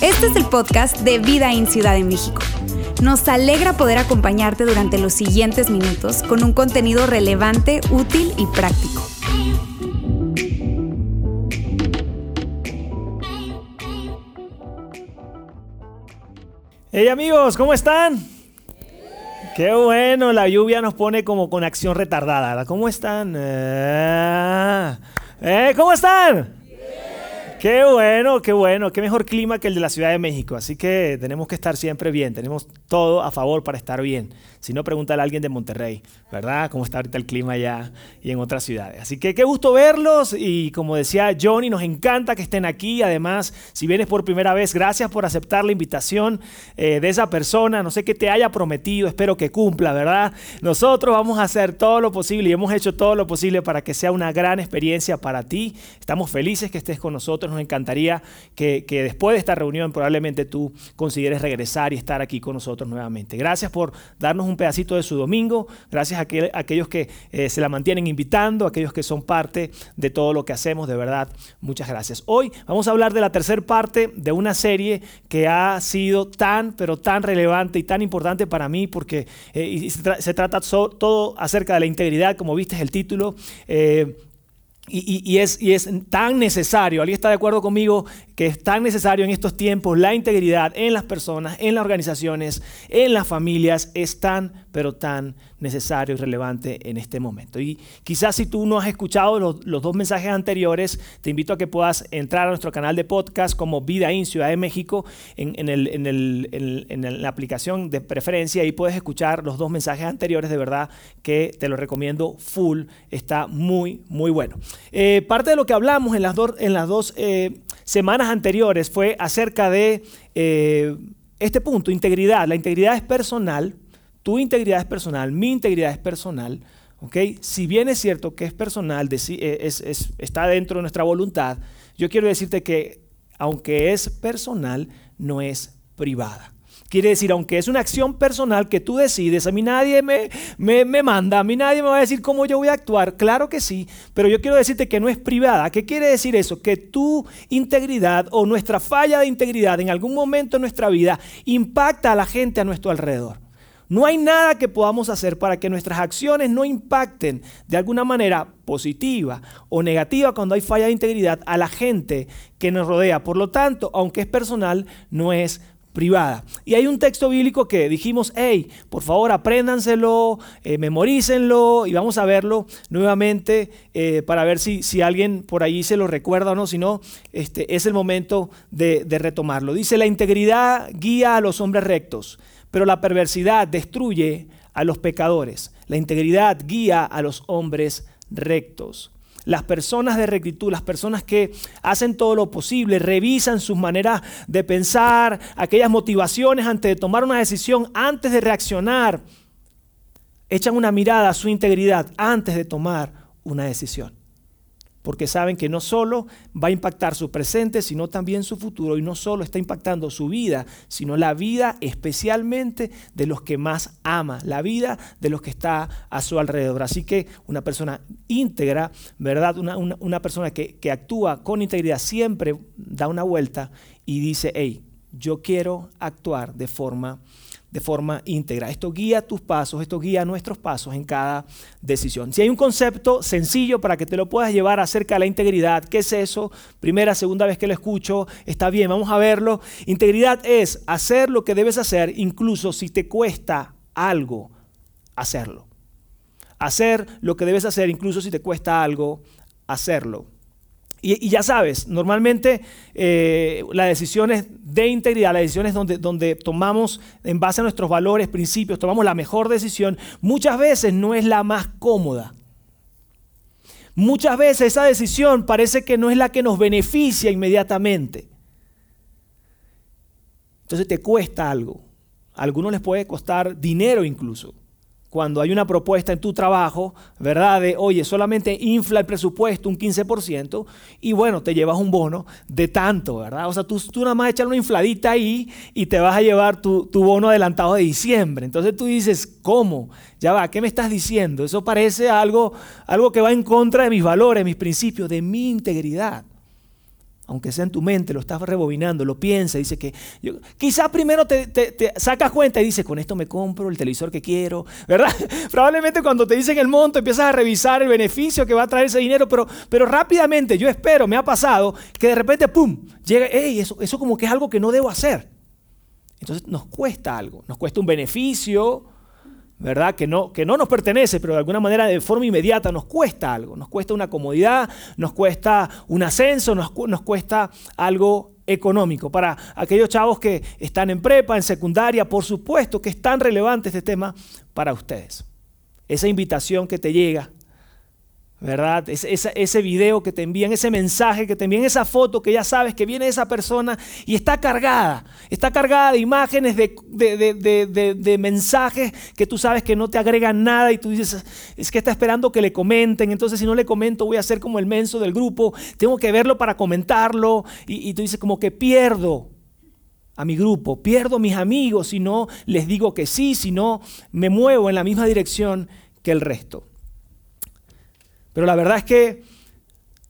Este es el podcast de Vida en Ciudad de México. Nos alegra poder acompañarte durante los siguientes minutos con un contenido relevante, útil y práctico. Hey amigos, ¿cómo están? Qué bueno, la lluvia nos pone como con acción retardada. ¿Cómo están? Eh, ¿eh? ¿Cómo están? Qué bueno, qué bueno, qué mejor clima que el de la Ciudad de México. Así que tenemos que estar siempre bien, tenemos todo a favor para estar bien. Si no, pregúntale a alguien de Monterrey, ¿verdad? ¿Cómo está ahorita el clima allá y en otras ciudades? Así que qué gusto verlos y como decía Johnny, nos encanta que estén aquí. Además, si vienes por primera vez, gracias por aceptar la invitación eh, de esa persona. No sé qué te haya prometido, espero que cumpla, ¿verdad? Nosotros vamos a hacer todo lo posible y hemos hecho todo lo posible para que sea una gran experiencia para ti. Estamos felices que estés con nosotros. Nos encantaría que, después de esta reunión probablemente tú consideres regresar y estar aquí con nosotros nuevamente. Gracias por darnos un pedacito de su domingo, gracias a, aquellos que eh, se la mantienen invitando, a aquellos que son parte de todo lo que hacemos, de verdad, muchas gracias. Hoy vamos a hablar de la tercera parte de una serie que ha sido tan, pero tan relevante y tan importante para mí porque eh, se, trata todo acerca de la integridad, como viste el título. Eh, y, es, y, es, tan necesario, ¿alguien está de acuerdo conmigo que es tan necesario en estos tiempos la integridad en las personas, en las organizaciones, en las familias, es tan pero tan necesario y relevante en este momento. Y quizás si tú no has escuchado los, dos mensajes anteriores, te invito a que puedas entrar a nuestro canal de podcast como Vida en Ciudad de México en, el, en, el, en, la aplicación de preferencia y puedes escuchar los dos mensajes anteriores, de verdad que te lo recomiendo full, está muy, muy bueno. Eh, parte de lo que hablamos en las, en las dos eh, semanas anteriores fue acerca de... Eh, este punto, integridad. La integridad es personal, tu integridad es personal, mi integridad es personal. ¿okay? Si bien es cierto que es personal, eh, está dentro de nuestra voluntad, yo quiero decirte que aunque es personal, no es privada. Quiere decir, aunque es una acción personal que tú decides, a mí nadie me, me, me, manda, a mí nadie me va a decir cómo yo voy a actuar, claro que sí, pero yo quiero decirte que no es privada. ¿Qué quiere decir eso? Que tu integridad o nuestra falla de integridad en algún momento en nuestra vida impacta a la gente a nuestro alrededor. No hay nada que podamos hacer para que nuestras acciones no impacten de alguna manera positiva o negativa cuando hay falla de integridad a la gente que nos rodea. Por lo tanto, aunque es personal, no es privada. Y hay un texto bíblico que dijimos, hey, por favor apréndanselo, eh, memorícenlo y vamos a verlo nuevamente eh, para ver si, si, alguien por ahí se lo recuerda o no, si no, este, es el momento de, de retomarlo. Dice, la integridad guía a los hombres rectos pero la perversidad destruye a los pecadores. La integridad guía a los hombres rectos. Las personas de rectitud, las personas que hacen todo lo posible, revisan sus maneras de pensar, aquellas motivaciones antes de tomar una decisión, antes de reaccionar, echan una mirada a su integridad antes de tomar una decisión porque saben que no solo va a impactar su presente, sino también su futuro, y no solo está impactando su vida, sino la vida especialmente de los que más ama, la vida de los que está a su alrededor. Así que una persona íntegra, ¿verdad? Una, persona que, que actúa con integridad siempre da una vuelta y dice, hey, yo quiero actuar de forma de forma íntegra. Esto guía tus pasos, esto guía nuestros pasos en cada decisión. Si hay un concepto sencillo para que te lo puedas llevar acerca de la integridad, ¿qué es eso? Primera, segunda vez que lo escucho, está bien, vamos a verlo. Integridad es hacer lo que debes hacer, incluso si te cuesta algo hacerlo. Hacer lo que debes hacer, incluso si te cuesta algo hacerlo. Y, ya sabes, normalmente eh, las decisiones de integridad, las decisiones donde, donde tomamos en base a nuestros valores, principios, tomamos la mejor decisión, muchas veces no es la más cómoda. Muchas veces esa decisión parece que no es la que nos beneficia inmediatamente. Entonces te cuesta algo. A algunos les puede costar dinero incluso cuando hay una propuesta en tu trabajo, ¿verdad? De, oye, solamente infla el presupuesto un 15% y bueno, te llevas un bono de tanto, ¿verdad? O sea, tú, tú nada más echar una infladita ahí y te vas a llevar tu, tu bono adelantado de diciembre. Entonces tú dices, ¿cómo? Ya va, ¿qué me estás diciendo? Eso parece algo, algo que va en contra de mis valores, mis principios, de mi integridad aunque sea en tu mente, lo estás rebobinando, lo piensas, dice que quizás primero te, sacas cuenta y dices, con esto me compro el televisor que quiero, ¿verdad? Probablemente cuando te dicen el monto empiezas a revisar el beneficio que va a traer ese dinero, pero, pero rápidamente, yo espero, me ha pasado, que de repente, ¡pum!, llega, ¡ey! Eso, eso como que es algo que no debo hacer. Entonces nos cuesta algo, nos cuesta un beneficio, ¿verdad? Que no, que no nos pertenece, pero de alguna manera de forma inmediata nos cuesta algo, nos cuesta una comodidad, nos cuesta un ascenso, nos, nos cuesta algo económico. Para aquellos chavos que están en prepa, en secundaria, por supuesto que es tan relevante este tema para ustedes. Esa invitación que te llega ¿verdad? Ese, video que te envían, ese mensaje que te envían, esa foto que ya sabes que viene esa persona y está cargada, está cargada de imágenes, de, mensajes que tú sabes que no te agregan nada y tú dices, es que está esperando que le comenten, entonces si no le comento voy a ser como el menso del grupo, tengo que verlo para comentarlo y, y tú dices como que pierdo a mi grupo, pierdo a mis amigos si no les digo que sí, si no me muevo en la misma dirección que el resto. Pero la verdad es que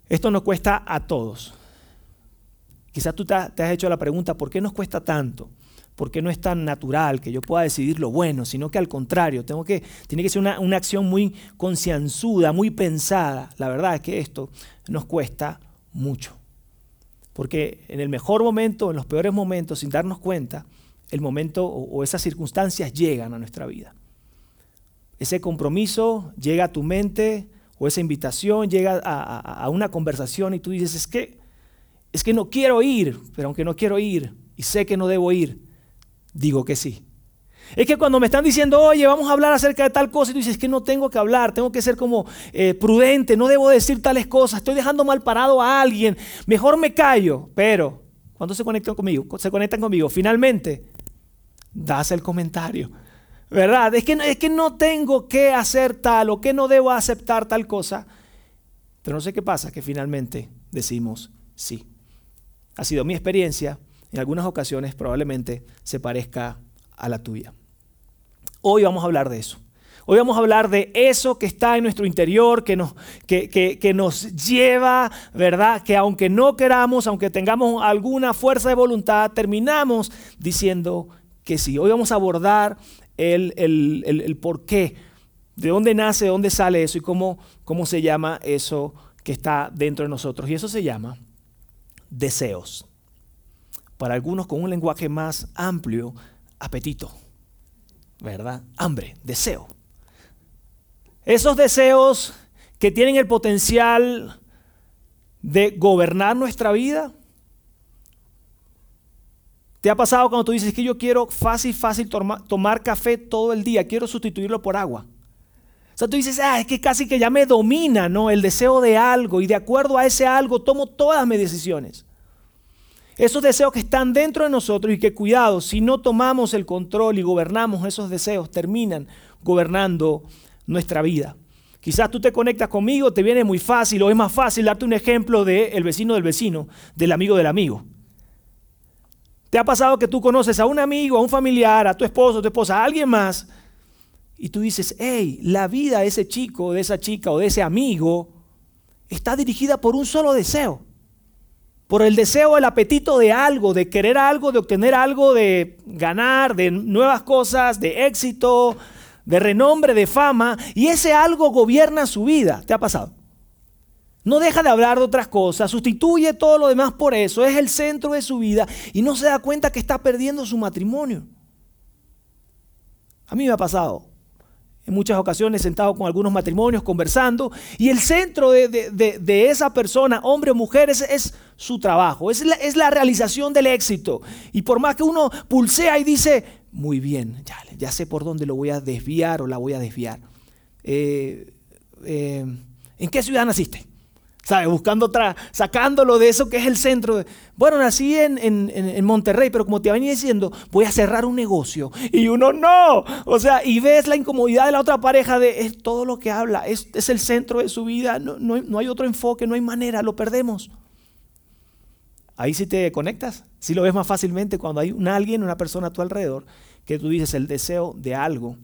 esto nos cuesta a todos. Quizás tú te has hecho la pregunta, ¿por qué nos cuesta tanto? ¿Por qué no es tan natural que yo pueda decidir lo bueno? Sino que al contrario, tengo que, tiene que ser una, una acción muy concienzuda, muy pensada. La verdad es que esto nos cuesta mucho. Porque en el mejor momento, en los peores momentos, sin darnos cuenta, el momento o esas circunstancias llegan a nuestra vida. Ese compromiso llega a tu mente, o esa invitación llega a, una conversación y tú dices, es que, es que no quiero ir, pero aunque no quiero ir y sé que no debo ir, digo que sí. Es que cuando me están diciendo, oye, vamos a hablar acerca de tal cosa, y tú dices, es que no tengo que hablar, tengo que ser como eh, prudente, no debo decir tales cosas, estoy dejando mal parado a alguien, mejor me callo. Pero, cuando se conectan conmigo, se conectan conmigo, finalmente das el comentario. ¿Verdad? Es que, es que no tengo que hacer tal o que no debo aceptar tal cosa. Pero no sé qué pasa, que finalmente decimos sí. Ha sido mi experiencia, en algunas ocasiones probablemente se parezca a la tuya. Hoy vamos a hablar de eso. Hoy vamos a hablar de eso que está en nuestro interior, que nos, que, que, nos lleva, ¿verdad? Que aunque no queramos, aunque tengamos alguna fuerza de voluntad, terminamos diciendo que sí. Hoy vamos a abordar el, por qué, de dónde nace, de dónde sale eso y cómo, cómo se llama eso que está dentro de nosotros. Y eso se llama deseos. Para algunos con un lenguaje más amplio, apetito, ¿verdad? Hambre, deseo. Esos deseos que tienen el potencial de gobernar nuestra vida, ¿Te ha pasado cuando tú dices que yo quiero fácil, fácil tomar café todo el día, quiero sustituirlo por agua? O sea, tú dices, ah, es que casi que ya me domina, ¿no? El deseo de algo y de acuerdo a ese algo tomo todas mis decisiones. Esos deseos que están dentro de nosotros y que cuidado, si no tomamos el control y gobernamos esos deseos, terminan gobernando nuestra vida. Quizás tú te conectas conmigo, te viene muy fácil o es más fácil darte un ejemplo del vecino del vecino, del amigo del amigo. ¿Te ha pasado que tú conoces a un amigo, a un familiar, a tu esposo, a tu esposa, a alguien más? Y tú dices, hey, la vida de ese chico, de esa chica o de ese amigo está dirigida por un solo deseo. Por el deseo, el apetito de algo, de querer algo, de obtener algo, de ganar, de nuevas cosas, de éxito, de renombre, de fama. Y ese algo gobierna su vida. ¿Te ha pasado? No deja de hablar de otras cosas, sustituye todo lo demás por eso, es el centro de su vida y no se da cuenta que está perdiendo su matrimonio. A mí me ha pasado en muchas ocasiones sentado con algunos matrimonios conversando y el centro de, esa persona, hombre o mujer, es, su trabajo, es la, es la, realización del éxito. Y por más que uno pulsea y dice, muy bien, ya, ya sé por dónde lo voy a desviar o la voy a desviar. Eh, eh, ¿En qué ciudad naciste? ¿Sabes? Buscando, sacándolo de eso que es el centro. bueno, nací en, en, Monterrey, pero como te venía diciendo, voy a cerrar un negocio. Y uno no. O sea, y ves la incomodidad de la otra pareja de es todo lo que habla, es, es el centro de su vida, no, no, hay otro enfoque, no hay manera, lo perdemos. Ahí sí te conectas, sí lo ves más fácilmente cuando hay un alguien, una persona a tu alrededor, que tú dices el deseo de algo,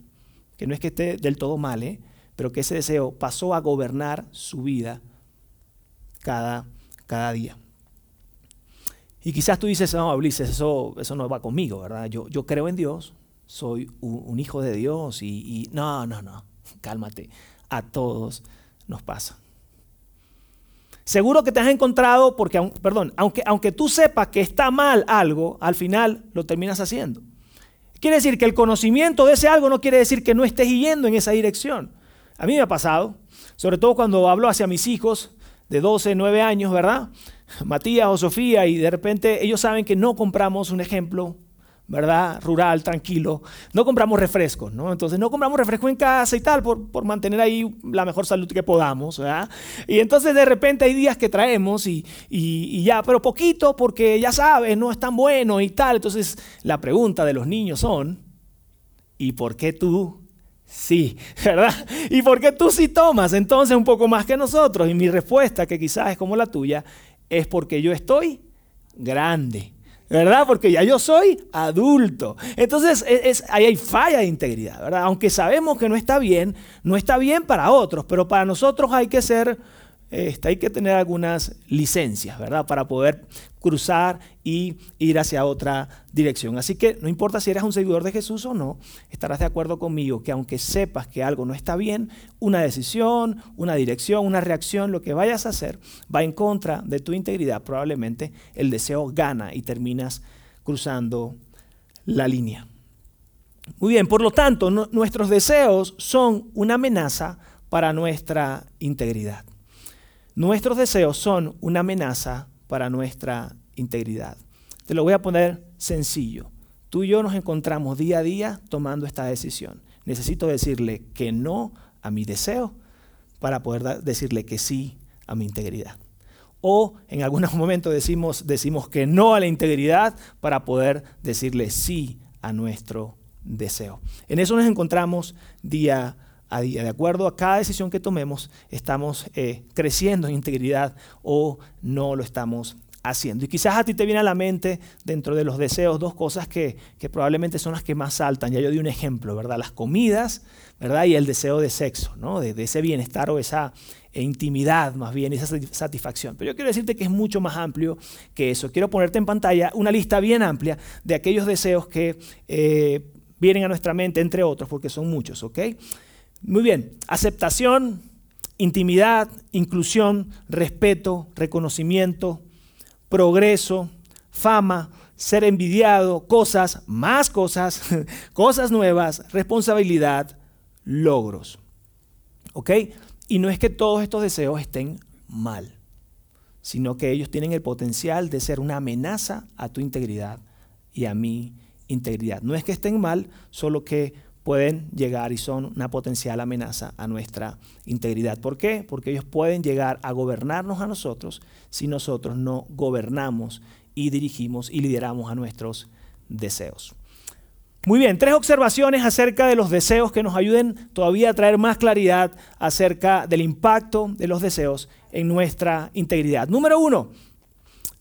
que no es que esté del todo mal, ¿eh? pero que ese deseo pasó a gobernar su vida cada, cada día. Y quizás tú dices, no, Ulises, eso, eso no va conmigo, ¿verdad? Yo, yo creo en Dios, soy un, hijo de Dios y, no, no, no, cálmate, a todos nos pasa. Seguro que te has encontrado, porque, perdón, aunque, aunque tú sepas que está mal algo, al final lo terminas haciendo. Quiere decir que el conocimiento de ese algo no quiere decir que no estés yendo en esa dirección. A mí me ha pasado, sobre todo cuando hablo hacia mis hijos, de 12, 9 años, ¿verdad? Matías o Sofía, y de repente ellos saben que no compramos un ejemplo, ¿verdad? Rural, tranquilo. No compramos refrescos, ¿no? Entonces no compramos refresco en casa y tal, por, mantener ahí la mejor salud que podamos, ¿verdad? Y entonces de repente hay días que traemos y, y ya, pero poquito porque ya sabes, no es tan bueno y tal. Entonces la pregunta de los niños son, ¿y por qué tú Sí, ¿verdad? ¿Y por qué tú sí tomas entonces un poco más que nosotros? Y mi respuesta, que quizás es como la tuya, es porque yo estoy grande, ¿verdad? Porque ya yo soy adulto. Entonces, es, ahí hay falla de integridad, ¿verdad? Aunque sabemos que no está bien, no está bien para otros, pero para nosotros hay que ser este, hay que tener algunas licencias, ¿verdad? Para poder cruzar y ir hacia otra dirección. Así que no importa si eres un seguidor de Jesús o no, estarás de acuerdo conmigo que aunque sepas que algo no está bien, una decisión, una dirección, una reacción, lo que vayas a hacer va en contra de tu integridad. Probablemente el deseo gana y terminas cruzando la línea. Muy bien, por lo tanto, nuestros deseos son una amenaza para nuestra integridad. Nuestros deseos son una amenaza para nuestra integridad. Te lo voy a poner sencillo. Tú y yo nos encontramos día a día tomando esta decisión. Necesito decirle que no a mi deseo para poder decirle que sí a mi integridad. O en algunos momentos decimos, decimos que no a la integridad para poder decirle sí a nuestro deseo. En eso nos encontramos día de acuerdo a cada decisión que tomemos, estamos eh, creciendo en integridad o no lo estamos haciendo. Y quizás a ti te viene a la mente dentro de los deseos dos cosas que, probablemente son las que más saltan. Ya yo di un ejemplo, ¿verdad? Las comidas, ¿verdad? Y el deseo de sexo, ¿no? De, ese bienestar o esa intimidad más bien, esa satisfacción. Pero yo quiero decirte que es mucho más amplio que eso. Quiero ponerte en pantalla una lista bien amplia de aquellos deseos que eh, vienen a nuestra mente, entre otros, porque son muchos, ¿ok? Muy bien, aceptación, intimidad, inclusión, respeto, reconocimiento, progreso, fama, ser envidiado, cosas, más cosas, cosas nuevas, responsabilidad, logros. ¿Ok? Y no es que todos estos deseos estén mal, sino que ellos tienen el potencial de ser una amenaza a tu integridad y a mi integridad. No es que estén mal, solo que pueden llegar y son una potencial amenaza a nuestra integridad. ¿Por qué? Porque ellos pueden llegar a gobernarnos a nosotros si nosotros no gobernamos y dirigimos y lideramos a nuestros deseos. Muy bien, tres observaciones acerca de los deseos que nos ayuden todavía a traer más claridad acerca del impacto de los deseos en nuestra integridad. Número uno,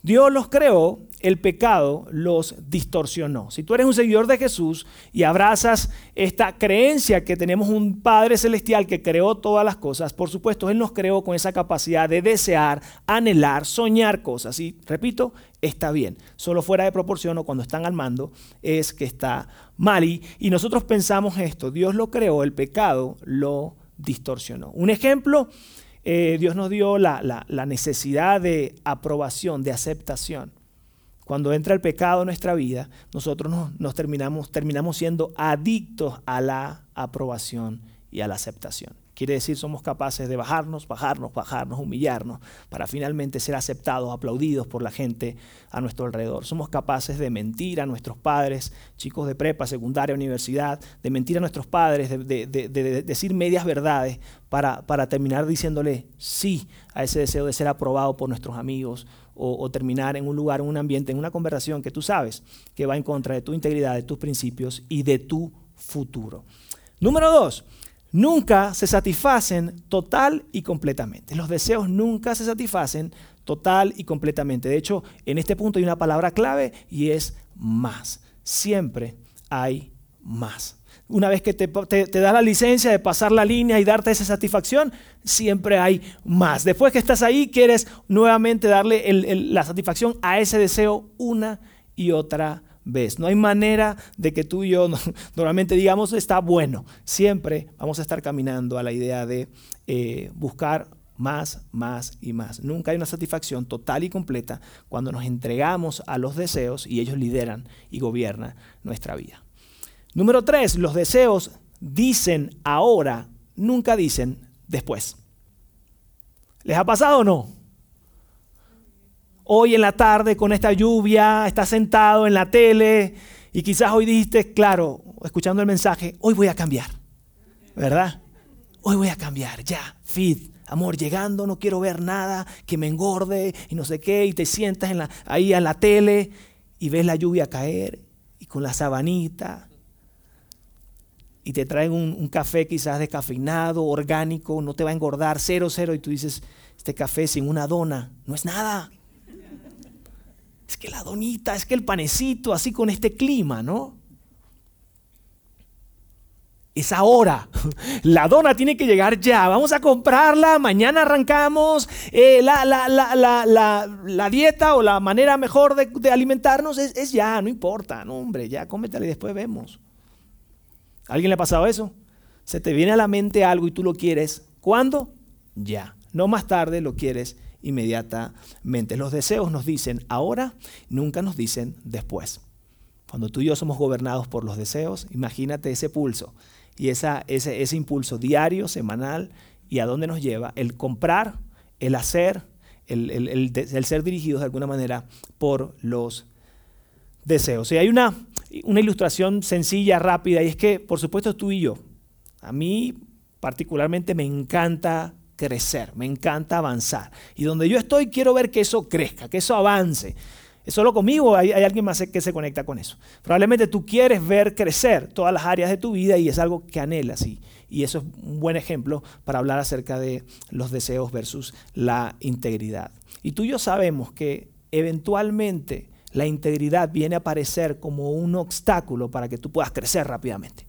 Dios los creó, el pecado los distorsionó. Si tú eres un seguidor de Jesús y abrazas esta creencia que tenemos un Padre Celestial que creó todas las cosas, por supuesto, Él nos creó con esa capacidad de desear, anhelar, soñar cosas. Y repito, está bien. Solo fuera de proporción o cuando están al mando es que está mal. Y, y nosotros pensamos esto, Dios lo creó, el pecado lo distorsionó. Un ejemplo eh, Dios nos dio la, necesidad de aprobación, de aceptación. Cuando entra el pecado en nuestra vida, nosotros nos, terminamos, terminamos siendo adictos a la aprobación y a la aceptación. Quiere decir, somos capaces de bajarnos, bajarnos, bajarnos, humillarnos, para finalmente ser aceptados, aplaudidos por la gente a nuestro alrededor. Somos capaces de mentir a nuestros padres, chicos de prepa, secundaria, universidad, de mentir a nuestros padres, de, decir medias verdades para, para, terminar diciéndole sí a ese deseo de ser aprobado por nuestros amigos o, terminar en un lugar, en un ambiente, en una conversación que tú sabes que va en contra de tu integridad, de tus principios y de tu futuro. Número dos, nunca se satisfacen total y completamente. Los deseos nunca se satisfacen total y completamente. De hecho, en este punto hay una palabra clave y es más. Siempre hay más. Una vez que te, da la licencia de pasar la línea y darte esa satisfacción, siempre hay más. Después que estás ahí, quieres nuevamente darle la satisfacción a ese deseo una y otra ves. No hay manera de que tú y yo normalmente digamos está bueno. Siempre vamos a estar caminando a la idea de eh, buscar más, más y más. Nunca hay una satisfacción total y completa cuando nos entregamos a los deseos y ellos lideran y gobiernan nuestra vida. Número tres, los deseos dicen ahora, nunca dicen después. ¿Les ha pasado o no? hoy en la tarde con esta lluvia, estás sentado en la tele y quizás hoy dijiste, claro, escuchando el mensaje, hoy voy a cambiar, ¿verdad? Hoy voy a cambiar, ya, fit, amor, llegando, no quiero ver nada que me engorde y no sé qué, y te sientas en la, ahí en la tele y ves la lluvia caer y con la sabanita y te traen un, un, café quizás descafeinado, orgánico, no te va a engordar, cero, cero, y tú dices, este café sin una dona no es nada es que la donita, es que el panecito, así con este clima, ¿no? Es ahora. La dona tiene que llegar ya. Vamos a comprarla. Mañana arrancamos. Eh, la, la, dieta o la manera mejor de, alimentarnos es, ya. No importa. No, hombre, ya cómetela y después vemos. ¿A alguien le ha pasado eso? Se te viene a la mente algo y tú lo quieres. ¿Cuándo? Ya. No más tarde lo quieres inmediatamente. Los deseos nos dicen ahora, nunca nos dicen después. Cuando tú y yo somos gobernados por los deseos, imagínate ese pulso y esa, ese, ese impulso diario, semanal, y a dónde nos lleva el comprar, el hacer, el, el, ser dirigidos de alguna manera por los deseos. Y hay una, una ilustración sencilla, rápida, y es que, por supuesto, tú y yo, a mí particularmente me encanta crecer, me encanta avanzar. Y donde yo estoy quiero ver que eso crezca, que eso avance. ¿Es solo conmigo hay, hay alguien más que se conecta con eso? Probablemente tú quieres ver crecer todas las áreas de tu vida y es algo que anhelas. Y, y eso es un buen ejemplo para hablar acerca de los deseos versus la integridad. Y tú y yo sabemos que eventualmente la integridad viene a aparecer como un obstáculo para que tú puedas crecer rápidamente.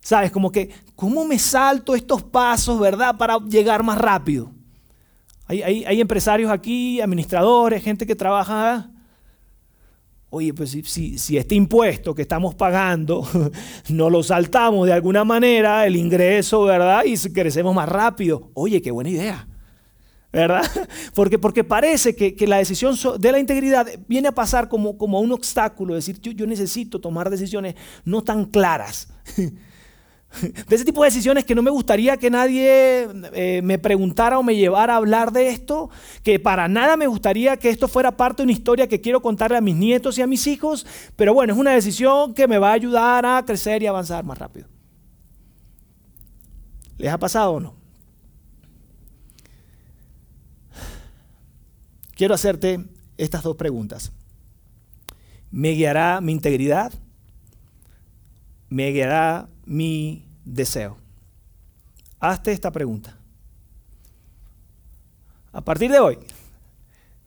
¿Sabes? Como que, ¿cómo me salto estos pasos, verdad, para llegar más rápido? Hay, empresarios aquí, administradores, gente que trabaja. Oye, pues si, si, este impuesto que estamos pagando no lo saltamos de alguna manera, el ingreso, ¿verdad? Y crecemos más rápido. Oye, qué buena idea. ¿Verdad? Porque, porque parece que, la decisión de la integridad viene a pasar como, como un obstáculo, decir, yo, yo necesito tomar decisiones no tan claras. de ese tipo de decisiones que no me gustaría que nadie eh, me preguntara o me llevara a hablar de esto, que para nada me gustaría que esto fuera parte de una historia que quiero contarle a mis nietos y a mis hijos, pero bueno, es una decisión que me va a ayudar a crecer y avanzar más rápido. ¿Les ha pasado o no? Quiero hacerte estas dos preguntas. ¿Me guiará mi integridad? ¿Me guiará mi deseo? Hazte esta pregunta. A partir de hoy,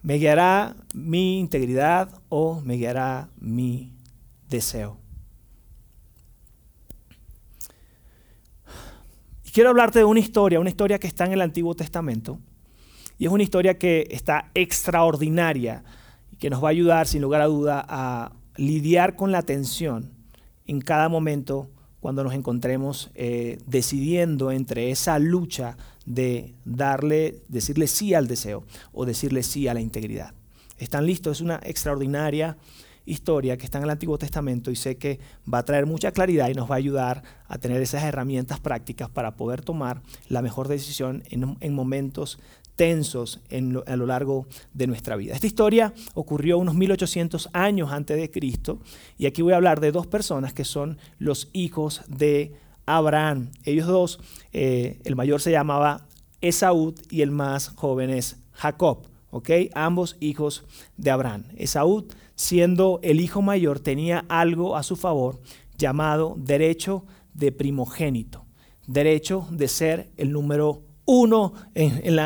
¿me guiará mi integridad o me guiará mi deseo? Quiero hablarte de una historia, una historia que está en el Antiguo Testamento. Y es una historia que está extraordinaria y que nos va a ayudar, sin lugar a duda, a lidiar con la tensión en cada momento cuando nos encontremos eh, decidiendo entre esa lucha de darle, decirle sí al deseo o decirle sí a la integridad. ¿Están listos? Es una extraordinaria historia que está en el Antiguo Testamento y sé que va a traer mucha claridad y nos va a ayudar a tener esas herramientas prácticas para poder tomar la mejor decisión en, momentos tensos a lo largo de nuestra vida. Esta historia ocurrió unos 1800 años antes de Cristo y aquí voy a hablar de dos personas que son los hijos de Abraham. Ellos dos, eh, el mayor se llamaba Esaú y el más joven es Jacob. ¿ok? Ambos hijos de Abraham. Esaú, siendo el hijo mayor, tenía algo a su favor llamado derecho de primogénito, derecho de ser el número uno en,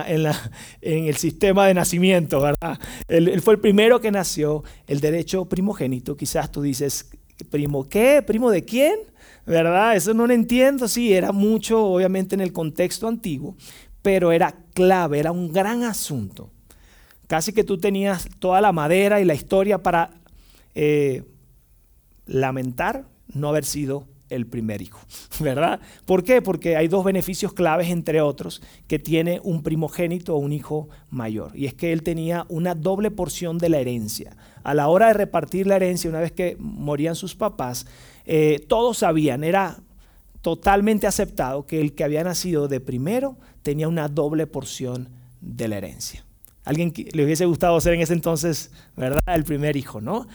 el sistema de nacimiento, ¿verdad? Él, fue el primero que nació, el derecho primogénito. Quizás tú dices, ¿primo qué? ¿Primo de quién? ¿Verdad? Eso no lo entiendo. Sí, era mucho, obviamente, en el contexto antiguo, pero era clave, era un gran asunto. Casi que tú tenías toda la madera y la historia para eh, lamentar no haber sido el primer hijo, ¿verdad? ¿Por qué? Porque hay dos beneficios claves, entre otros, que tiene un primogénito o un hijo mayor. Y es que él tenía una doble porción de la herencia. A la hora de repartir la herencia, una vez que morían sus papás, eh, todos sabían, era totalmente aceptado que el que había nacido de primero tenía una doble porción de la herencia. Alguien le hubiese gustado ser en ese entonces, ¿verdad? El primer hijo, ¿no?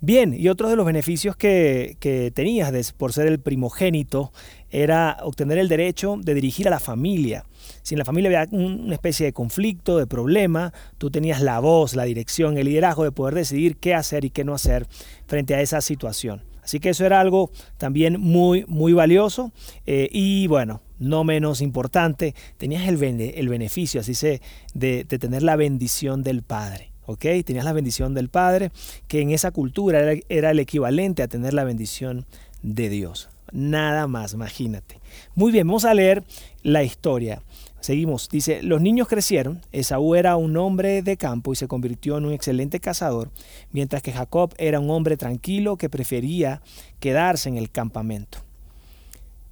Bien, y otro de los beneficios que, que tenías por ser el primogénito era obtener el derecho de dirigir a la familia. Si en la familia había una especie de conflicto, de problema, tú tenías la voz, la dirección, el liderazgo de poder decidir qué hacer y qué no hacer frente a esa situación. Así que eso era algo también muy, muy valioso. Eh, y bueno, no menos importante, tenías el, el beneficio, así se, de, tener la bendición del Padre. ¿Ok? Tenías la bendición del Padre, que en esa cultura era, el equivalente a tener la bendición de Dios. Nada más, imagínate. Muy bien, vamos a leer la historia. Seguimos, dice, los niños crecieron, Esaú era un hombre de campo y se convirtió en un excelente cazador, mientras que Jacob era un hombre tranquilo que prefería quedarse en el campamento.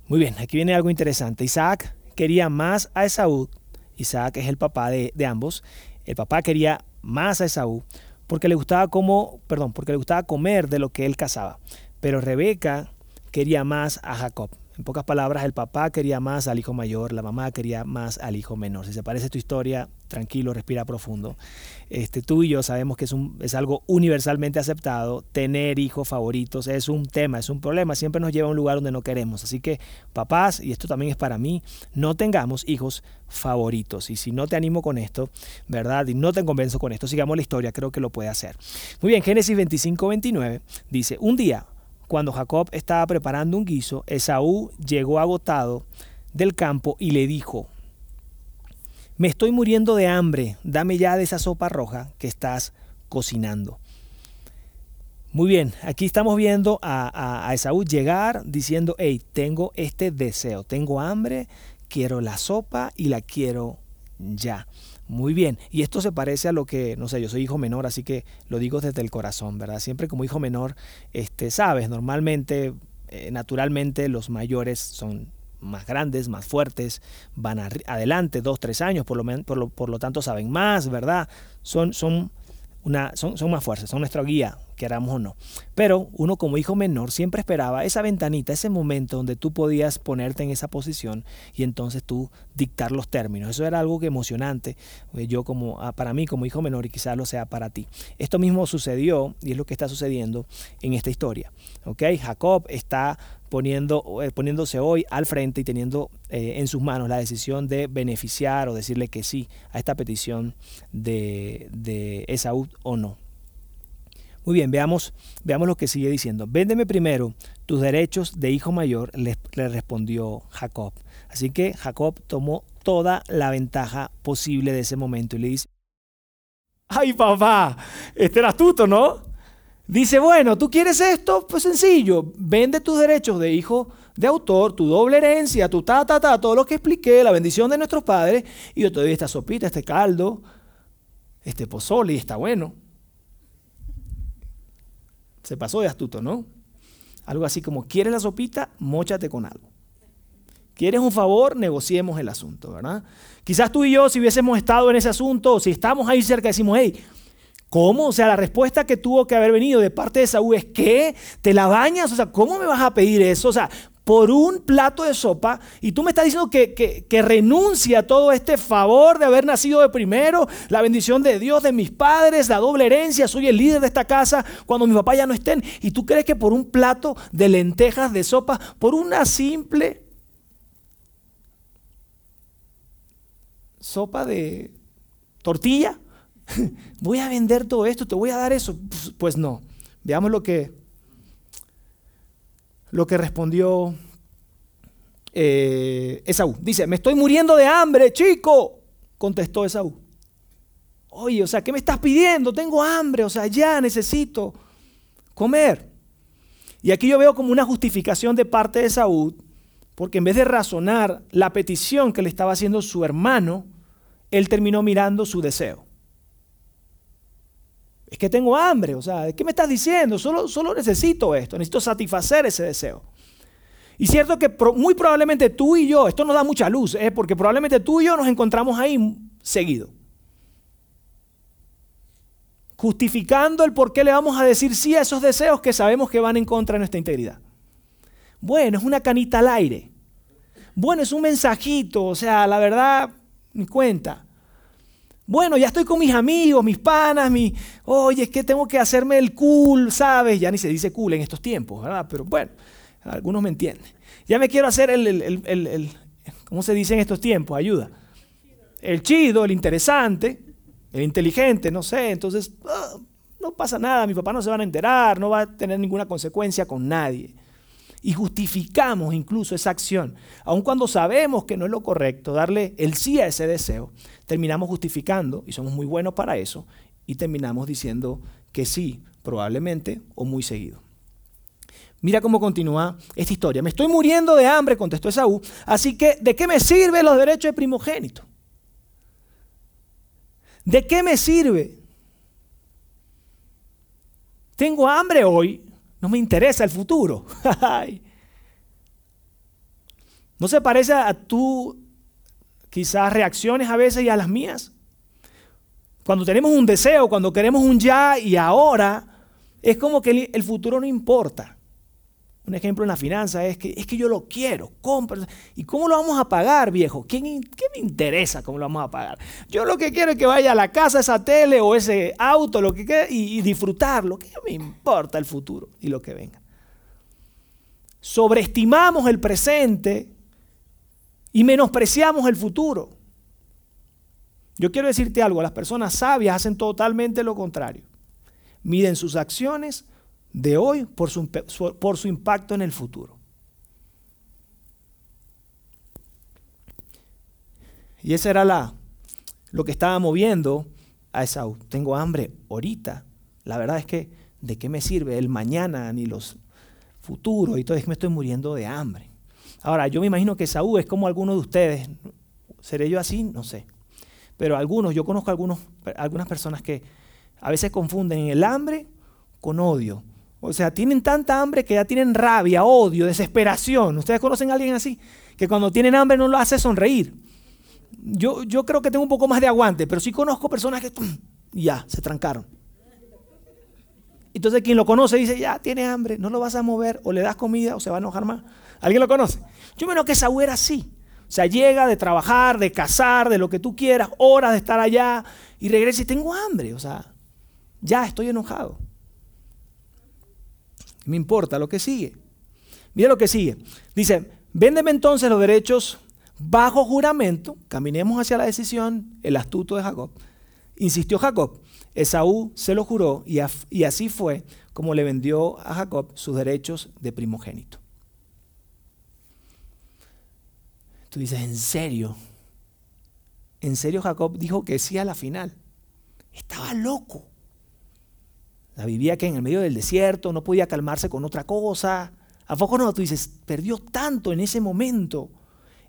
Muy bien, aquí viene algo interesante. Isaac quería más a Esaú, Isaac es el papá de, de ambos, el papá quería más a Esaú porque le gustaba como, perdón, porque le gustaba comer de lo que él cazaba, pero Rebeca quería más a Jacob. En pocas palabras, el papá quería más al hijo mayor, la mamá quería más al hijo menor. Si se parece tu historia, tranquilo, respira profundo. Este, tú y yo sabemos que es, un, es algo universalmente aceptado. Tener hijos favoritos es un tema, es un problema. Siempre nos lleva a un lugar donde no queremos. Así que, papás, y esto también es para mí, no tengamos hijos favoritos. Y si no te animo con esto, ¿verdad? Y no te convenzo con esto, sigamos la historia, creo que lo puede hacer. Muy bien, Génesis 25, 29 dice, un día cuando Jacob estaba preparando un guiso, Esaú llegó agotado del campo y le dijo, me estoy muriendo de hambre, dame ya de esa sopa roja que estás cocinando. Muy bien, aquí estamos viendo a, Esaú llegar diciendo, hey, tengo este deseo, tengo hambre, quiero la sopa y la quiero ya. Muy bien, y esto se parece a lo que, no sé, yo soy hijo menor, así que lo digo desde el corazón, ¿verdad? Siempre como hijo menor, este, sabes, normalmente, eh, naturalmente los mayores son más grandes, más fuertes, van adelante dos, tres años, por lo, por lo, por lo tanto saben más, ¿verdad? Son, son, son, más fuertes, son nuestra guía, queramos o no. Pero uno como hijo menor siempre esperaba esa ventanita, ese momento donde tú podías ponerte en esa posición y entonces tú dictar los términos. Eso era algo que emocionante, eh, yo como ah, para mí como hijo menor y quizás lo sea para ti. Esto mismo sucedió y es lo que está sucediendo en esta historia. ¿ok? Jacob está eh, poniéndose hoy al frente y teniendo eh, en sus manos la decisión de beneficiar o decirle que sí a esta petición de, de Esaú o no. Muy bien, veamos, veamos lo que sigue diciendo. Véndeme primero tus derechos de hijo mayor, le, respondió Jacob. Así que Jacob tomó toda la ventaja posible de ese momento y le dice, ay papá, este era astuto, ¿no? Dice, bueno, ¿tú quieres esto? Pues sencillo, vende tus derechos de hijo de autor, tu doble herencia, tu ta, ta, ta, todo lo que expliqué, la bendición de nuestros padres, y yo te doy esta sopita, este caldo, este pozole, y está bueno. Se pasó de astuto, ¿no? Algo así como, ¿quieres la sopita? Móchate con algo. ¿Quieres un favor? Negociemos el asunto, ¿verdad? Quizás tú y yo, si hubiésemos estado en ese asunto, si estamos ahí cerca, decimos, hey, ¿Cómo? O sea, la respuesta que tuvo que haber venido de parte de Saúl es, ¿qué? ¿Te la bañas? O sea, ¿cómo me vas a pedir eso? O sea, por un plato de sopa y tú me estás diciendo que, que, renuncia a todo este favor de haber nacido de primero, la bendición de Dios, de mis padres, la doble herencia, soy el líder de esta casa cuando mi papá ya no estén. Y tú crees que por un plato de lentejas de sopa, por una simple sopa de tortilla, voy a vender todo esto, te voy a dar eso. Pues, pues no. Veamos lo que lo que respondió eh, Esaú. Dice, me estoy muriendo de hambre, chico, contestó Esaú. Oye, o sea, ¿qué me estás pidiendo? Tengo hambre, o sea, ya necesito comer. Y aquí yo veo como una justificación de parte de Esaú, porque en vez de razonar la petición que le estaba haciendo su hermano, él terminó mirando su deseo. Es que tengo hambre, o sea, ¿qué me estás diciendo? Solo, solo necesito esto, necesito satisfacer ese deseo. Y cierto que muy probablemente tú y yo, esto nos da mucha luz, ¿eh? porque probablemente tú y yo nos encontramos ahí seguido. Justificando el por qué le vamos a decir sí a esos deseos que sabemos que van en contra de nuestra integridad. Bueno, es una canita al aire. Bueno, es un mensajito, o sea, la verdad, ni cuenta. Bueno, ya estoy con mis amigos, mis panas, mi, oye, es que tengo que hacerme el cool, ¿sabes? Ya ni se dice cool en estos tiempos, ¿verdad? Pero bueno, algunos me entienden. Ya me quiero hacer el, el, el, ¿cómo se dice en estos tiempos? Ayuda. El chido, el interesante, el inteligente, no sé. Entonces, ah, no pasa nada, mi papá no se van a enterar, no va a tener ninguna consecuencia con nadie y justificamos incluso esa acción, aun cuando sabemos que no es lo correcto darle el sí a ese deseo, terminamos justificando, y somos muy buenos para eso, y terminamos diciendo que sí, probablemente o muy seguido. Mira cómo continúa esta historia. Me estoy muriendo de hambre, contestó Esaú, así que ¿de qué me sirven los derechos de primogénito? ¿De qué me sirve? Tengo hambre hoy, no me interesa el futuro. ¿No se parece a tú quizás reacciones a veces y a las mías? Cuando tenemos un deseo, cuando queremos un ya y ahora, es como que el futuro no importa. Un ejemplo en la finanza es que es que yo lo quiero, compro. ¿Y cómo lo vamos a pagar, viejo? ¿Qué, ¿Qué, me interesa cómo lo vamos a pagar? Yo lo que quiero es que vaya a la casa esa tele o ese auto, lo que quiera, y, y disfrutarlo. ¿Qué me importa el futuro y lo que venga? Sobreestimamos el presente y menospreciamos el futuro. Yo quiero decirte algo, las personas sabias hacen totalmente lo contrario. Miden sus acciones de hoy por su, por su impacto en el futuro. Y esa era la, lo que estaba moviendo a Esaú. Tengo hambre ahorita. La verdad es que, ¿de qué me sirve el mañana ni los futuros? Y todo es que me estoy muriendo de hambre. Ahora, yo me imagino que Esaú es como algunos de ustedes. ¿Seré yo así? No sé. Pero algunos, yo conozco algunos, algunas personas que a veces confunden el hambre con odio. O sea, tienen tanta hambre que ya tienen rabia, odio, desesperación. ¿Ustedes conocen a alguien así? Que cuando tienen hambre no lo hace sonreír. Yo, yo creo que tengo un poco más de aguante, pero sí conozco personas que ya, se trancaron. Entonces quien lo conoce dice, ya, tiene hambre, no lo vas a mover, o le das comida o se va a enojar más. ¿Alguien lo conoce? Yo menos que Saúl era así. O sea, llega de trabajar, de cazar, de lo que tú quieras, horas de estar allá, y regresa y tengo hambre. O sea, ya estoy enojado. Me importa lo que sigue. Mira lo que sigue. Dice, véndeme entonces los derechos bajo juramento, caminemos hacia la decisión, el astuto de Jacob. Insistió Jacob, Esaú se lo juró y, y así fue como le vendió a Jacob sus derechos de primogénito. Tú dices, ¿en serio? ¿En serio Jacob dijo que sí a la final? Estaba loco. La vivía que en el medio del desierto, no podía calmarse con otra cosa. ¿A poco no? Tú dices, perdió tanto en ese momento.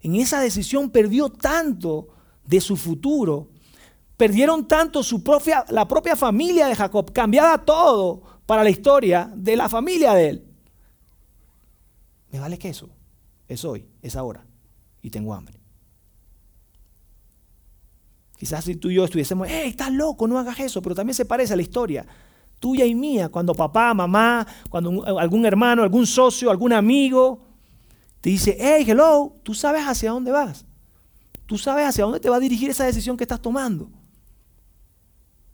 En esa decisión perdió tanto de su futuro. Perdieron tanto su propia, la propia familia de Jacob, cambiaba todo para la historia de la familia de él. Me vale que eso. Es hoy, es ahora. Y tengo hambre. Quizás si tú y yo estuviésemos, ¡hey, estás loco, no hagas eso! Pero también se parece a la historia tuya y mía, cuando papá, mamá, cuando algún hermano, algún socio, algún amigo te dice, hey, hello, tú sabes hacia dónde vas. Tú sabes hacia dónde te va a dirigir esa decisión que estás tomando.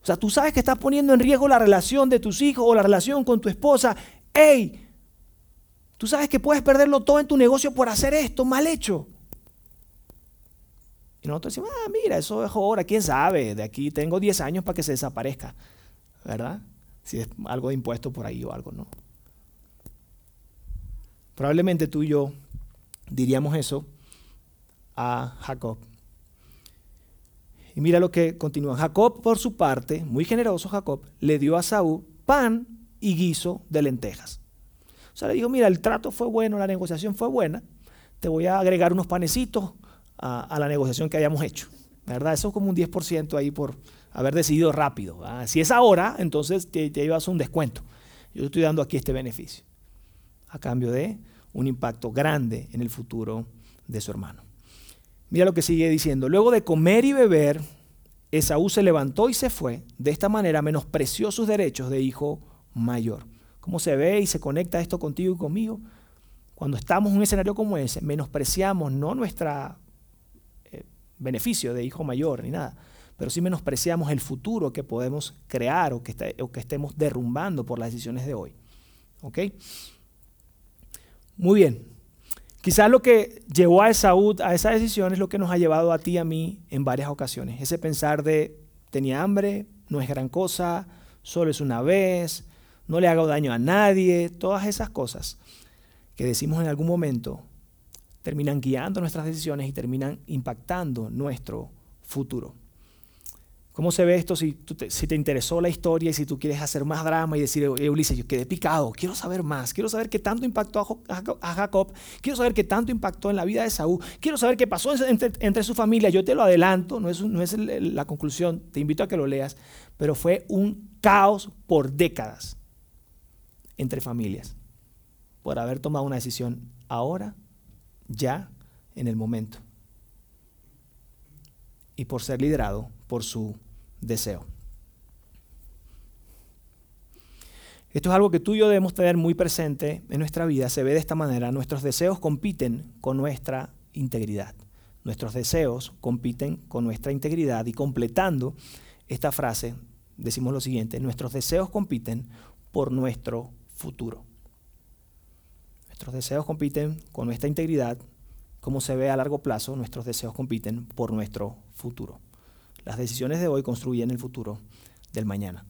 O sea, tú sabes que estás poniendo en riesgo la relación de tus hijos o la relación con tu esposa. Hey, tú sabes que puedes perderlo todo en tu negocio por hacer esto mal hecho. Y nosotros decimos, ah, mira, eso es ahora, quién sabe, de aquí tengo 10 años para que se desaparezca, ¿verdad? Si es algo de impuesto por ahí o algo, ¿no? Probablemente tú y yo diríamos eso a Jacob. Y mira lo que continúa. Jacob, por su parte, muy generoso Jacob, le dio a Saúl pan y guiso de lentejas. O sea, le dijo, mira, el trato fue bueno, la negociación fue buena, te voy a agregar unos panecitos a, la negociación que hayamos hecho. ¿Verdad? Eso es como un 10% ahí por haber decidido rápido. Si es ahora, entonces te, llevas un descuento. Yo estoy dando aquí este beneficio a cambio de un impacto grande en el futuro de su hermano. Mira lo que sigue diciendo. Luego de comer y beber, Esaú se levantó y se fue. De esta manera menospreció sus derechos de hijo mayor. ¿Cómo se ve y se conecta esto contigo y conmigo? Cuando estamos en un escenario como ese, menospreciamos no nuestro eh, beneficio de hijo mayor ni nada, pero sí menospreciamos el futuro que podemos crear o que, o que estemos derrumbando por las decisiones de hoy. ¿Ok? Muy bien. Quizás lo que llevó a Esaú a esa decisión es lo que nos ha llevado a ti y a mí en varias ocasiones. Ese pensar de, tenía hambre, no es gran cosa, solo es una vez, no le hago daño a nadie, todas esas cosas que decimos en algún momento terminan guiando nuestras decisiones y terminan impactando nuestro futuro. ¿Cómo se ve esto si, te, interesó la historia y si tú quieres hacer más drama y decir, Ulises, yo quedé picado, quiero saber más, quiero saber qué tanto impactó a Jacob, quiero saber qué tanto impactó en la vida de Saúl, quiero saber qué pasó entre, su familia, yo te lo adelanto, no es la conclusión, te invito a que lo leas, pero fue un caos por décadas entre familias, por haber tomado una decisión ahora, ya, en el momento, y por ser liderado por su deseo. Esto es algo que tú y yo debemos tener muy presente en nuestra vida. Se ve de esta manera. Nuestros deseos compiten con nuestra integridad. Nuestros deseos compiten con nuestra integridad. Y completando esta frase, decimos lo siguiente. Nuestros deseos compiten por nuestro futuro. Nuestros deseos compiten con nuestra integridad. Como se ve a largo plazo, nuestros deseos compiten por nuestro futuro. Las decisiones de hoy construyen el futuro del mañana.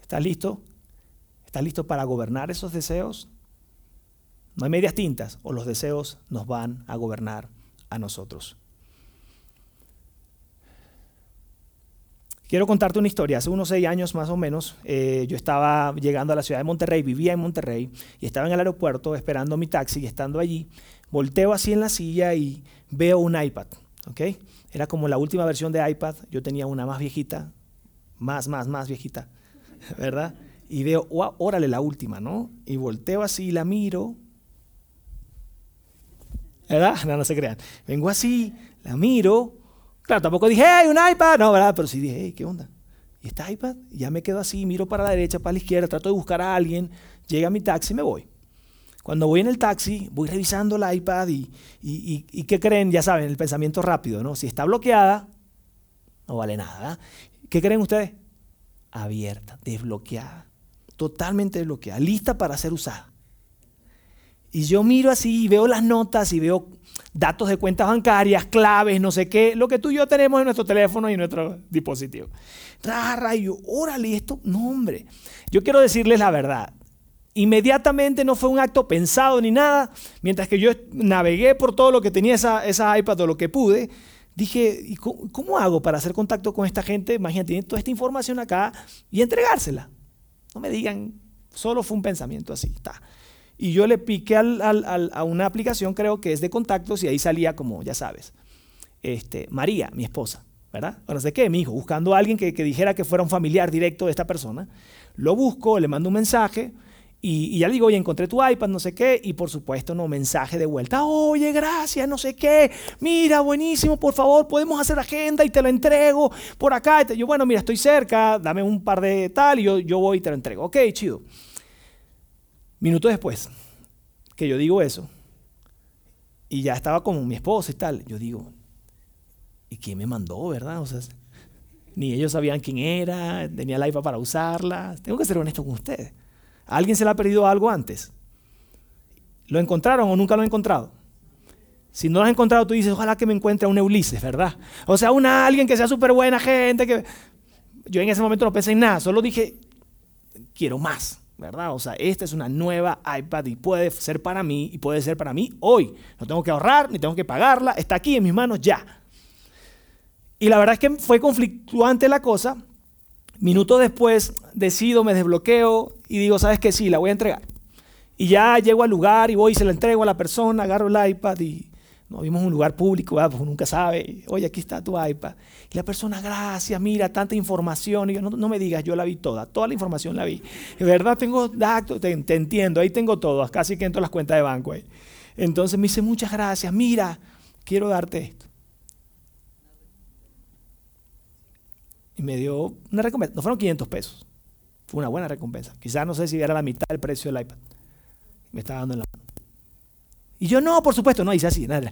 ¿Estás listo? ¿Estás listo para gobernar esos deseos? No hay medias tintas o los deseos nos van a gobernar a nosotros. Quiero contarte una historia. Hace unos seis años más o menos, eh, yo estaba llegando a la ciudad de Monterrey, vivía en Monterrey y estaba en el aeropuerto esperando mi taxi y estando allí, volteo así en la silla y veo un iPad. ¿okay? Era como la última versión de iPad. Yo tenía una más viejita, más, más, más viejita, ¿verdad? Y veo, órale, la última, ¿no? Y volteo así la miro. ¿Verdad? No, no se crean. Vengo así, la miro Claro, tampoco dije, hey, un iPad, no, ¿verdad? Pero sí dije, hey, ¿qué onda? ¿Y este iPad? ya me quedo así, miro para la derecha, para la izquierda, trato de buscar a alguien, llega mi taxi y me voy. Cuando voy en el taxi, voy revisando el iPad y, ¿qué creen? Ya saben, el pensamiento rápido, ¿no? Si está bloqueada, no vale nada. ¿Qué creen ustedes? Abierta, desbloqueada, totalmente desbloqueada, lista para ser usada. Y yo miro así y veo las notas y veo datos de cuentas bancarias, claves, no sé qué, lo que tú y yo tenemos en nuestro teléfono y en nuestro dispositivo. Rara, y yo, órale, esto, no hombre. Yo quiero decirles la verdad. Inmediatamente no fue un acto pensado ni nada. Mientras que yo navegué por todo lo que tenía esa, esa iPad o lo que pude, dije, cómo, cómo, hago para hacer contacto con esta gente? Imagínate, tiene toda esta información acá y entregársela. No me digan, solo fue un pensamiento así. Está. Y yo le piqué a una aplicación, creo que es de contactos, y ahí salía como, ya sabes, este, María, mi esposa, ¿verdad? Bueno, sé qué, mi hijo, buscando a alguien que, dijera que fuera un familiar directo de esta persona. Lo busco, le mando un mensaje Y, ya digo, oye, encontré tu iPad, no sé qué, y por supuesto, no, mensaje de vuelta, oye, gracias, no sé qué, mira, buenísimo, por favor, podemos hacer agenda y te lo entrego por acá. yo, bueno, mira, estoy cerca, dame un par de tal y yo, yo voy y te lo entrego. Ok, chido. Minutos después, que yo digo eso, y ya estaba con mi esposa y tal, yo digo, ¿y quién me mandó, verdad? O sea, ni ellos sabían quién era, tenía la iPad para usarla. Tengo que ser honesto con ustedes. ¿A alguien se le ha perdido algo antes? ¿Lo encontraron o nunca lo han encontrado? Si no lo has encontrado, tú dices, ojalá que me encuentre a un Ulises, ¿verdad? O sea, una, alguien que sea súper buena gente. Que... Yo en ese momento no pensé en nada, solo dije, quiero más, ¿verdad? O sea, esta es una nueva iPad y puede ser para mí y puede ser para mí hoy. No tengo que ahorrar, ni tengo que pagarla, está aquí en mis manos ya. Y la verdad es que fue conflictuante la cosa, Minutos después decido, me desbloqueo y digo, ¿sabes qué? Sí, la voy a entregar. Y ya llego al lugar y voy y se la entrego a la persona, agarro el iPad y vimos un lugar público, pues uno nunca sabe, oye, aquí está tu iPad. Y la persona, gracias, mira, tanta información. Y yo, no, me digas, yo la vi toda, toda la información la vi. De verdad, tengo datos, te, te, entiendo, ahí tengo todo, casi que entro a las cuentas de banco ahí. Entonces me dice, muchas gracias, mira, quiero darte esto. y me dio una recompensa. No fueron 500 pesos. Fue una buena recompensa. Quizás no sé si era la mitad del precio del iPad. Me estaba dando en la mano. Y yo, no, por supuesto, no, hice así, nada.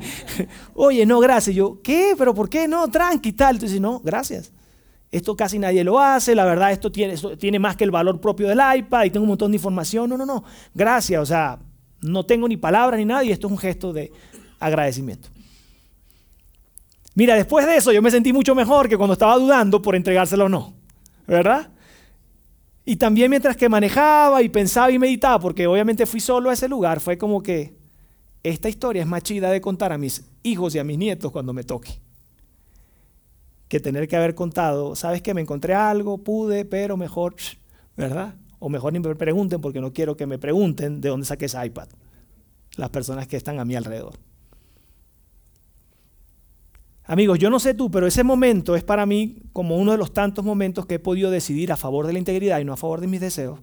Oye, no, gracias. yo, ¿qué? ¿Pero por qué? No, tranqui, tal. Entonces, no, gracias. Esto casi nadie lo hace, la verdad, esto tiene, esto tiene más que el valor propio del iPad y tengo un montón de información. No, no, no, gracias. O sea, no tengo ni palabras ni nada y esto es un gesto de agradecimiento. Mira, después de eso yo me sentí mucho mejor que cuando estaba dudando por entregárselo o no, ¿verdad? Y también mientras que manejaba y pensaba y meditaba, porque obviamente fui solo a ese lugar, fue como que esta historia es más chida de contar a mis hijos y a mis nietos cuando me toque. Que tener que haber contado, sabes que me encontré algo, pude, pero mejor, ¿verdad? O mejor ni me pregunten porque no quiero que me pregunten de dónde saqué ese iPad. Las personas que están a mi alrededor. Amigos, yo no sé tú, pero ese momento es para mí como uno de los tantos momentos que he podido decidir a favor de la integridad y no a favor de mis deseos.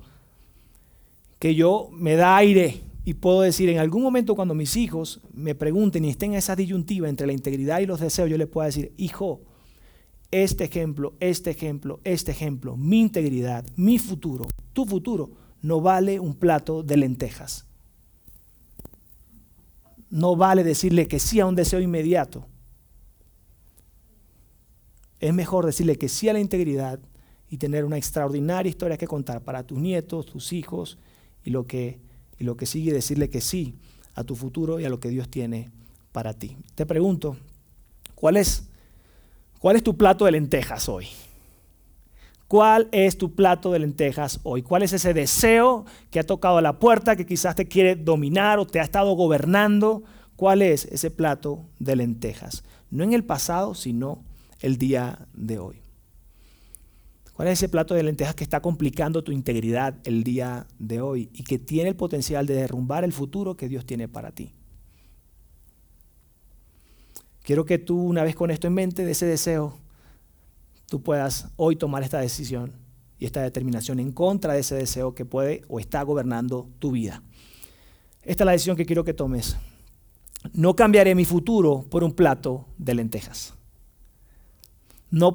Que yo me da aire y puedo decir en algún momento cuando mis hijos me pregunten y estén en esa disyuntiva entre la integridad y los deseos, yo les puedo decir, hijo, este ejemplo, este ejemplo, este ejemplo, mi integridad, mi futuro, tu futuro, no vale un plato de lentejas. No vale decirle que sí a un deseo inmediato es mejor decirle que sí a la integridad y tener una extraordinaria historia que contar para tus nietos, tus hijos y lo que, y lo que sigue, decirle que sí a tu futuro y a lo que Dios tiene para ti. Te pregunto, ¿cuál es, cuál es tu plato de lentejas hoy? ¿Cuál es tu plato de lentejas hoy? ¿Cuál es ese deseo que ha tocado la puerta, que quizás te quiere dominar o te ha estado gobernando? ¿Cuál es ese plato de lentejas? No en el pasado, sino el día de hoy? ¿Cuál es ese plato de lentejas que está complicando tu integridad el día de hoy y que tiene el potencial de derrumbar el futuro que Dios tiene para ti? Quiero que tú, una vez con esto en mente, de ese deseo, tú puedas hoy tomar esta decisión y esta determinación en contra de ese deseo que puede o está gobernando tu vida. Esta es la decisión que quiero que tomes. No cambiaré mi futuro por un plato de lentejas. No,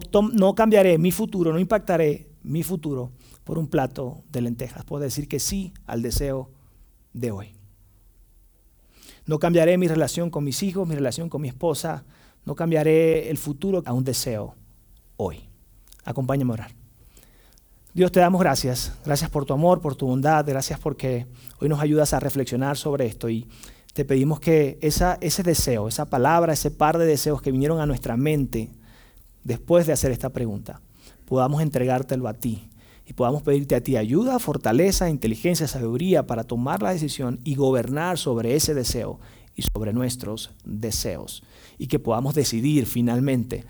cambiaré mi futuro, no impactaré mi futuro por un plato de lentejas. Puedo decir que sí al deseo de hoy. No cambiaré mi relación con mis hijos, mi relación con mi esposa. No cambiaré el futuro a un deseo hoy. Acompáñame a orar. Dios, te damos gracias. Gracias por tu amor, por tu bondad. Gracias porque hoy nos ayudas a reflexionar sobre esto. Y te pedimos que ese deseo, esa palabra, ese par de deseos que vinieron a nuestra mente, después de hacer esta pregunta, podamos entregártelo a ti y podamos pedirte a ti ayuda, fortaleza, inteligencia, sabiduría para tomar la decisión y gobernar sobre ese deseo y sobre nuestros deseos. Y que podamos decidir finalmente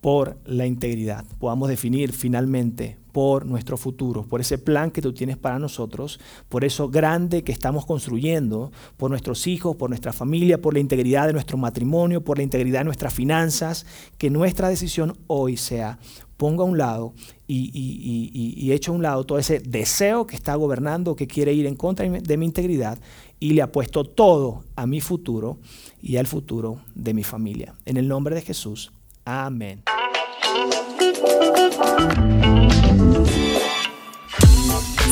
por la integridad, podamos definir finalmente por nuestro futuro, por ese plan que tú tienes para nosotros, por eso grande que estamos construyendo, por nuestros hijos, por nuestra familia, por la integridad de nuestro matrimonio, por la integridad de nuestras finanzas, que nuestra decisión hoy sea pongo a un lado y, y, echo a un lado todo ese deseo que está gobernando, que quiere ir en contra de mi integridad y le apuesto todo a mi futuro y al futuro de mi familia. En el nombre de Jesús. Amén.